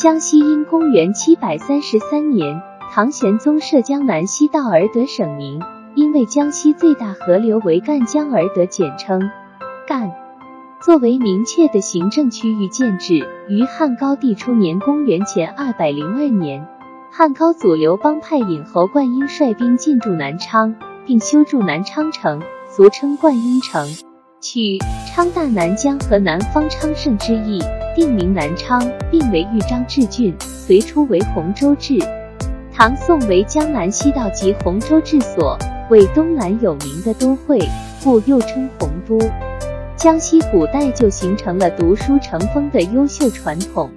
江西因公元七百三十三年唐玄宗设江南西道而得省名，因为江西最大河流为赣江而得简称赣。作为明确的行政区域建制，于汉高帝初年（公元前二百零二年），汉高祖刘邦派尹侯灌婴率兵进驻南昌，并修筑南昌城，俗称灌婴城，取昌大南疆和南方昌盛之意，定名南昌，并为豫章治郡，隋初为洪州治，唐宋为江南西道及洪州治所，为东南有名的都会，故又称洪都。江西古代就形成了读书成风的优秀传统。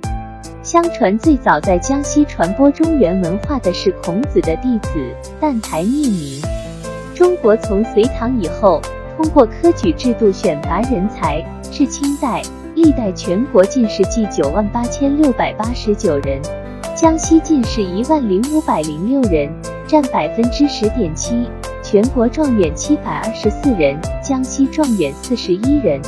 相传最早在江西传播中原文化的是孔子的弟子澹台灭明。中国从隋唐以后，通过科举制度选拔人才，至清代，历代全国进士计九万八千六百八十九人，江西进士一万零五百零六人，占百分之十点七。全国状元七百二十四人，江西状元四十一人，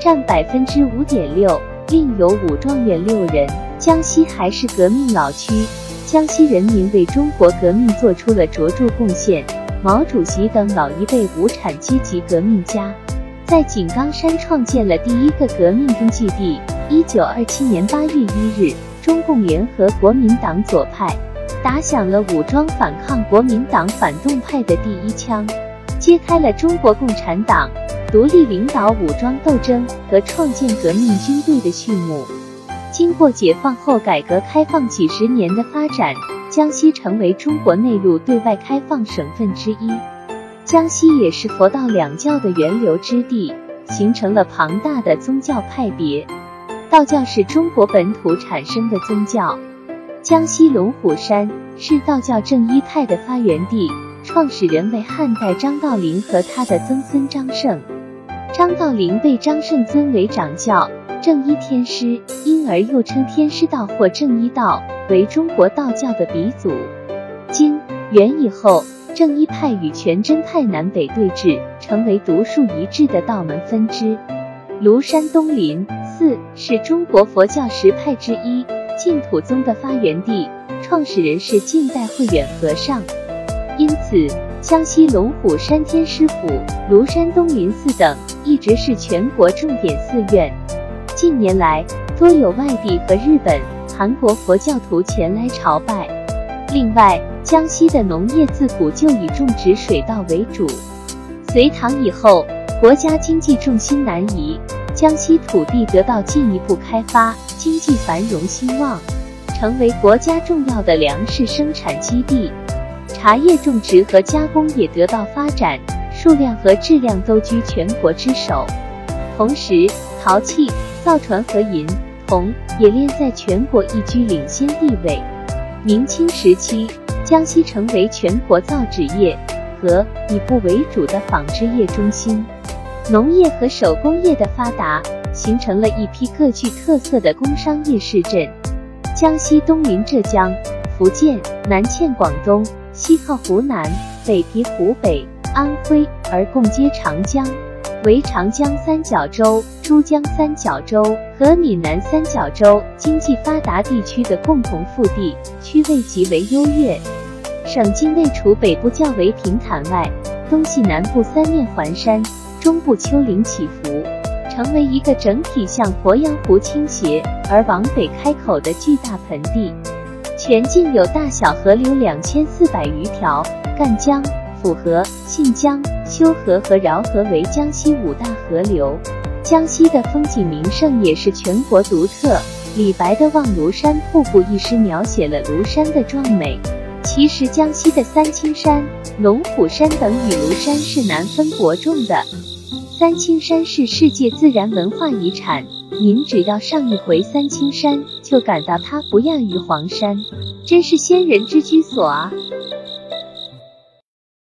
占百分之五点六，另有武状元六人。江西还是革命老区，江西人民为中国革命做出了卓著贡献。毛主席等老一辈无产阶级革命家，在井冈山创建了第一个革命根据地。一九二七年八月一日，中共联合国民党左派。打响了武装反抗国民党反动派的第一枪，揭开了中国共产党独立领导武装斗争和创建革命军队的序幕。经过解放后改革开放几十年的发展，江西成为中国内陆对外开放省份之一。江西也是佛道两教的源流之地，形成了庞大的宗教派别。道教是中国本土产生的宗教。江西龙虎山是道教正一派的发源地，创始人为汉代张道陵和他的曾孙张胜。张道陵被张胜尊为掌教、正一天师，因而又称天师道或正一道，为中国道教的鼻祖。金元以后，正一派与全真派南北对峙，成为独树一帜的道门分支。庐山东林寺是中国佛教十派之一。净土宗的发源地，创始人是近代慧远和尚，因此江西龙虎山天师府、庐山东林寺等一直是全国重点寺院。近年来，多有外地和日本、韩国佛教徒前来朝拜。另外，江西的农业自古就以种植水稻为主。隋唐以后，国家经济重心南移，江西土地得到进一步开发。经济繁荣兴旺，成为国家重要的粮食生产基地，茶叶种植和加工也得到发展，数量和质量都居全国之首。同时，陶器、造船和银、铜、冶炼在全国亦居领先地位。明清时期，江西成为全国造纸业和以布为主的纺织业中心，农业和手工业的发达。形成了一批各具特色的工商业市镇。江西东临浙江、福建，南嵌广东，西靠湖南，北毗湖北、安徽，而共接长江，为长江三角洲、珠江三角洲和闽南三角洲经济发达地区的共同腹地，区位极为优越。省境内除北部较为平坦外，东西南部三面环山，中部丘陵起伏。成为一个整体向鄱阳湖倾斜而往北开口的巨大盆地，全境有大小河流两千四百余条，赣江、抚河、信江、修河和饶河为江西五大河流。江西的风景名胜也是全国独特。李白的《望庐山瀑布》一诗描写了庐山的壮美。其实，江西的三清山、龙虎山等与庐山是难分伯仲的。三清山是世界自然文化遗产，您只要上一回三清山，就感到它不亚于黄山，真是仙人之居所啊！